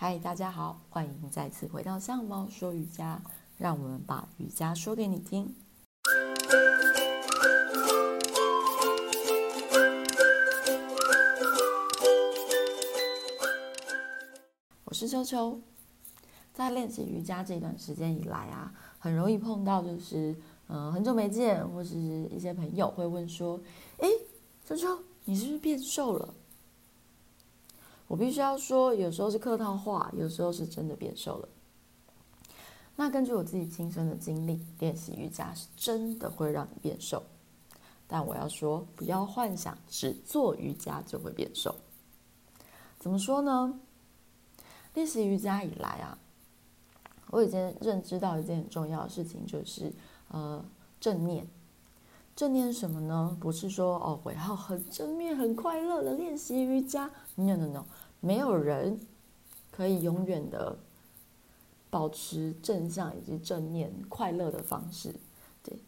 嗨，大家好，欢迎再次回到象猫说瑜伽，让我们把瑜伽说给你听。我是秋秋，在练习瑜伽这段时间以来啊，很容易碰到就是，嗯、很久没见，或是一些朋友会问说，诶，秋秋，你是不是变瘦了？我必须要说，有时候是客套话，有时候是真的变瘦了。那根据我自己亲身的经历，练习瑜伽是真的会让你变瘦。但我要说，不要幻想只做瑜伽就会变瘦。怎么说呢？练习瑜伽以来啊，我已经认知到一件很重要的事情，就是呃，正念。正念什么呢？不是说哦，我要很正面、很快乐的练习瑜伽。No no no，没有人可以永远的保持正向以及正念、快乐的方式。对，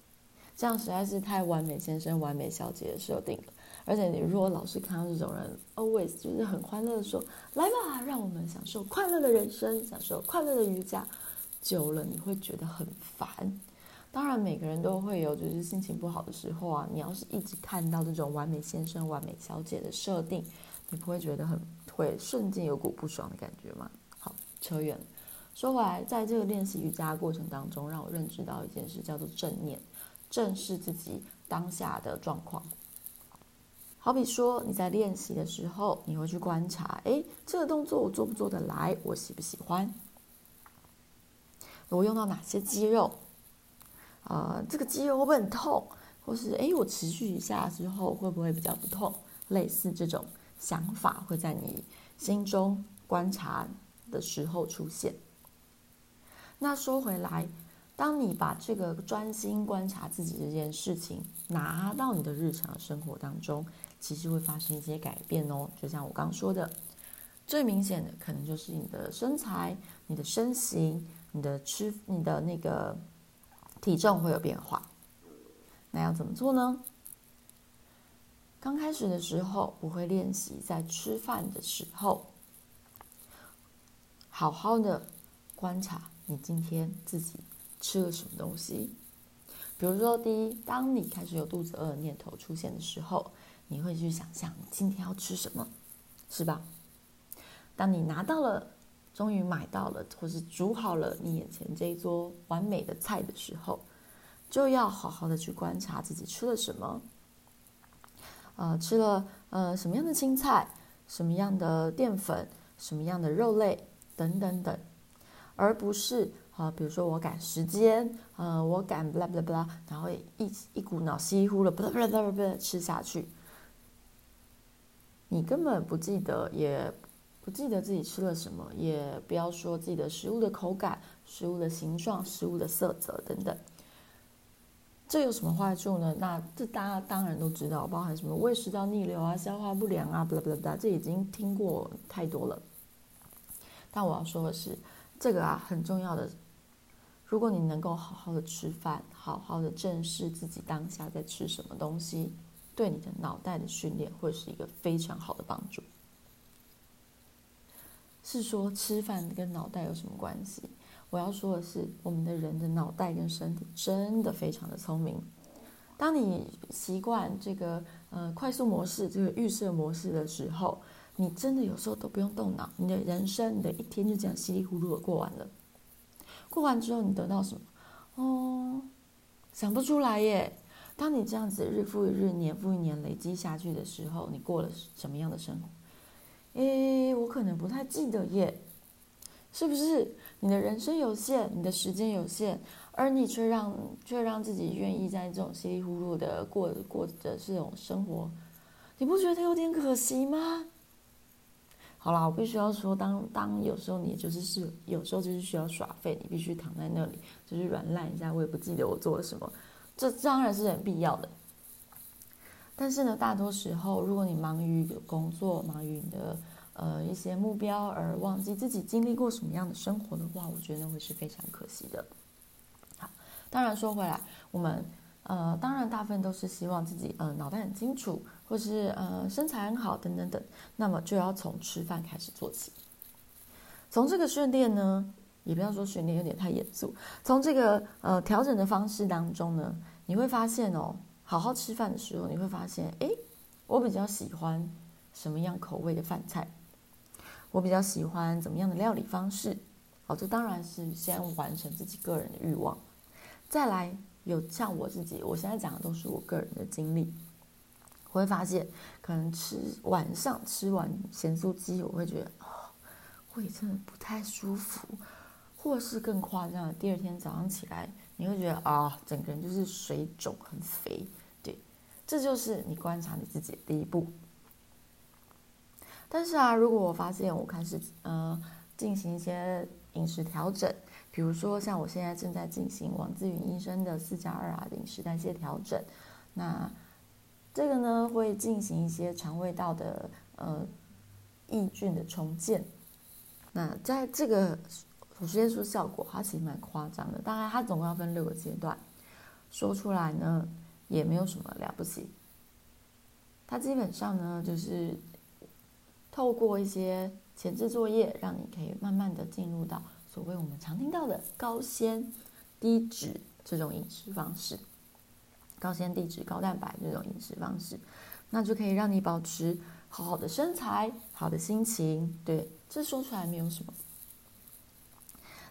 这样实在是太完美先生、完美小姐的设定了。而且你如果老是看到这种人，always 就是很欢乐的说：“来吧，让我们享受快乐的人生，享受快乐的瑜伽。”久了你会觉得很烦。当然，每个人都会有就是心情不好的时候啊。你要是一直看到这种完美先生、完美小姐的设定，你不会觉得很会瞬间有股不爽的感觉吗？好，扯远了。说回来，在这个练习瑜伽过程当中，让我认知到一件事，叫做正念，正视自己当下的状况。好比说，你在练习的时候，你会去观察，诶，这个动作我做不做得来？我喜不喜欢？我用到哪些肌肉？呃，这个肌肉会不会很痛？或是诶，我持续一下之后会不会比较不痛？类似这种想法会在你心中观察的时候出现。那说回来，当你把这个专心观察自己这件事情拿到你的日常生活当中，其实会发生一些改变哦。就像我刚说的，最明显的可能就是你的身材、你的身形、你的吃、你的那个。体重会有变化，那要怎么做呢？刚开始的时候，我会练习在吃饭的时候，好好的观察你今天自己吃了什么东西。比如说，第一，当你开始有肚子饿的念头出现的时候，你会去想象你今天要吃什么，是吧？当你拿到了。终于买到了，或是煮好了你眼前这一桌完美的菜的时候，就要好好的去观察自己吃了什么。呃，吃了呃什么样的青菜，什么样的淀粉，什么样的肉类等等等，而不是啊、比如说我赶时间，呃，我赶巴拉巴拉巴拉，然后一一股脑稀里糊涂巴拉巴拉巴拉巴拉吃下去，你根本不记得也。不记得自己吃了什么，也不要说自己的食物的口感、食物的形状、食物的色泽等等，这有什么坏处呢？那这大家当然都知道，包含什么胃食道逆流啊、消化不良啊，不啦不啦不啦，这已经听过太多了。但我要说的是，这个啊很重要的，如果你能够好好的吃饭，好好的正视自己当下在吃什么东西，对你的脑袋的训练会是一个非常好的帮助。是说吃饭跟脑袋有什么关系？我要说的是，我们的人的脑袋跟身体真的非常的聪明。当你习惯这个呃快速模式、这个预设模式的时候，你真的有时候都不用动脑，你的人生、你的一天就这样稀里糊涂的过完了。过完之后，你得到什么？哦，想不出来耶。当你这样子日复一日、年复一年累积下去的时候，你过了什么样的生活？诶，我可能不太记得耶，是不是？你的人生有限，你的时间有限，而你却让却让自己愿意在这种稀里糊涂的过过着这种生活，你不觉得有点可惜吗？好啦，我必须要说，当当有时候你就是是有时候就是需要耍废，你必须躺在那里就是软烂一下，我也不记得我做了什么，这当然是很必要的。但是呢，大多时候，如果你忙于工作，忙于你的呃一些目标，而忘记自己经历过什么样的生活的话，我觉得会是非常可惜的。好，当然说回来，我们呃当然大部分都是希望自己呃脑袋很清楚，或是呃身材很好等等等，那么就要从吃饭开始做起。从这个训练呢，也不要说训练有点太严肃，从这个呃调整的方式当中呢，你会发现哦，好好吃饭的时候，你会发现，诶，我比较喜欢什么样口味的饭菜，我比较喜欢怎么样的料理方式。好，这当然是先完成自己个人的欲望，再来有像我自己，我现在讲的都是我个人的经历。我会发现，可能吃晚上吃完咸酥鸡，我会觉得哦，胃真的不太舒服，或是更夸张的，第二天早上起来，你会觉得啊、整个人就是水肿很肥。对，这就是你观察你自己的第一步。但是啊，如果我发现我开始呃进行一些饮食调整，比如说像我现在正在进行王自云医生的四加二啊饮食代谢调整，那这个呢会进行一些肠胃道的呃益菌的重建。那在这个我先说效果，它其实蛮夸张的。当然，它总共要分六个阶段，说出来呢也没有什么了不起。它基本上呢就是透过一些。前置作业，让你可以慢慢的进入到所谓我们常听到的高纤、低脂这种饮食方式，高纤、低脂、高蛋白这种饮食方式，那就可以让你保持好好的身材、好的心情。对，这说出来没有什么，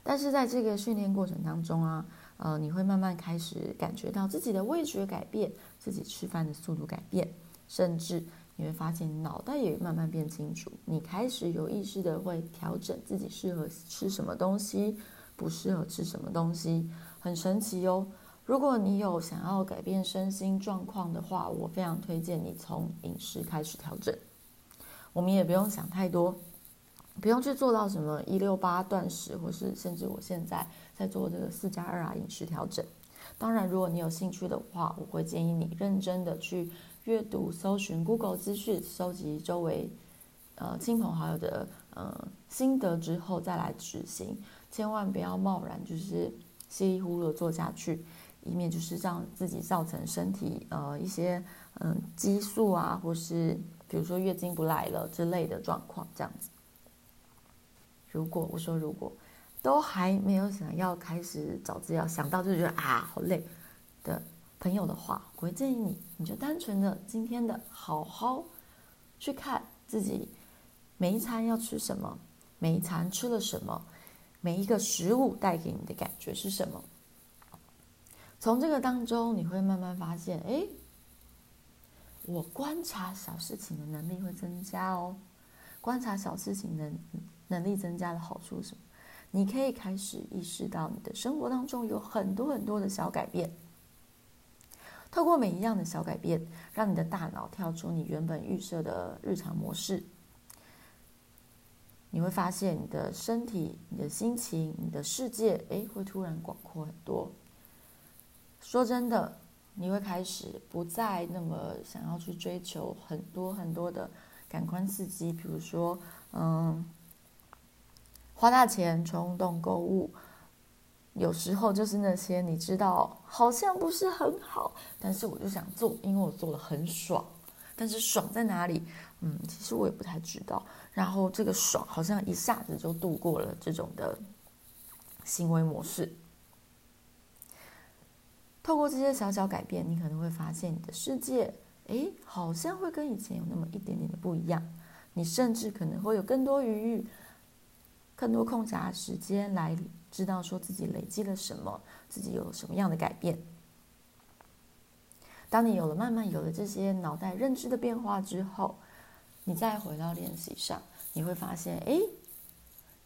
但是在这个训练过程当中啊，呃，你会慢慢开始感觉到自己的味觉改变，自己吃饭的速度改变，甚至。你会发现脑袋也慢慢变清楚，你开始有意识的会调整自己适合吃什么东西，不适合吃什么东西，很神奇哦。如果你有想要改变身心状况的话，我非常推荐你从饮食开始调整。我们也不用想太多，不用去做到什么一六八断食，或是甚至我现在在做这个四加二啊饮食调整。当然，如果你有兴趣的话，我会建议你认真的去。阅读、搜寻 Google 资讯，收集周围呃亲朋好友的呃心得之后再来执行，千万不要贸然就是稀里糊涂的做下去，以免就是让自己造成身体呃一些嗯、激素啊，或是比如说月经不来了之类的状况这样子。如果我说如果都还没有想要开始找资料，想到就觉得啊好累的。朋友的话，我会建议你，你就单纯的今天的好好去看自己每一餐要吃什么，每一餐吃了什么，每一个食物带给你的感觉是什么。从这个当中，你会慢慢发现，哎，我观察小事情的能力会增加哦。观察小事情能能力增加的好处是什么？你可以开始意识到你的生活当中有很多很多的小改变。透过每一样的小改变，让你的大脑跳出你原本预设的日常模式，你会发现你的身体、你的心情、你的世界，哎，会突然广阔很多。说真的，你会开始不再那么想要去追求很多很多的感官刺激，比如说，嗯，花大钱冲动购物。有时候就是那些你知道好像不是很好，但是我就想做，因为我做的很爽。但是爽在哪里？嗯，其实我也不太知道。然后这个爽好像一下子就度过了这种的行为模式。透过这些小小改变，你可能会发现你的世界，诶，好像会跟以前有那么一点点的不一样。你甚至可能会有更多余裕，更多空暇时间来。知道说自己累积了什么，自己有什么样的改变。当你有了慢慢有了这些脑袋认知的变化之后，你再回到练习上，你会发现，哎，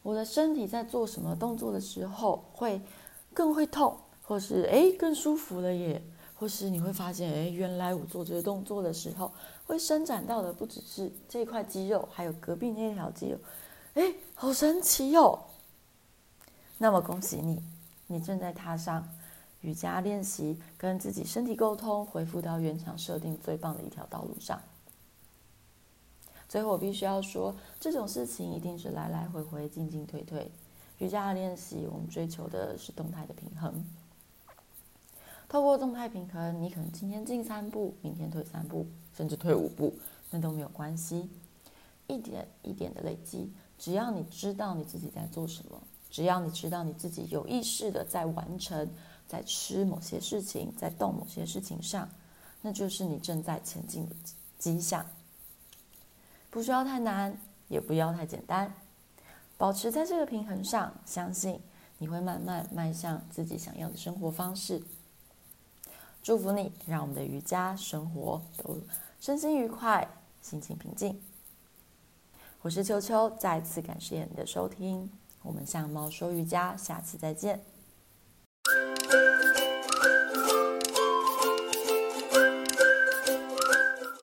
我的身体在做什么动作的时候会更会痛，或是哎更舒服了耶，或是你会发现，哎，原来我做这个动作的时候会伸展到的不只是这块肌肉，还有隔壁那条肌肉，哎，好神奇哟、哦！那么恭喜你，你正在踏上瑜伽练习、跟自己身体沟通、恢复到原厂设定最棒的一条道路上。最后，我必须要说，这种事情一定是来来回回、进进退退。瑜伽的练习，我们追求的是动态的平衡。透过动态平衡，你可能今天进三步，明天退三步，甚至退五步，那都没有关系。一点一点的累积。只要你知道你自己在做什么，只要你知道你自己有意识的在完成，在吃某些事情，在动某些事情上，那就是你正在前进的迹象。不需要太难，也不要太简单，保持在这个平衡上，相信你会慢慢迈向自己想要的生活方式。祝福你，让我们的瑜伽生活都身心愉快，心情平静。我是秋秋，再次感谢你的收听，我们向猫说瑜伽，下次再见。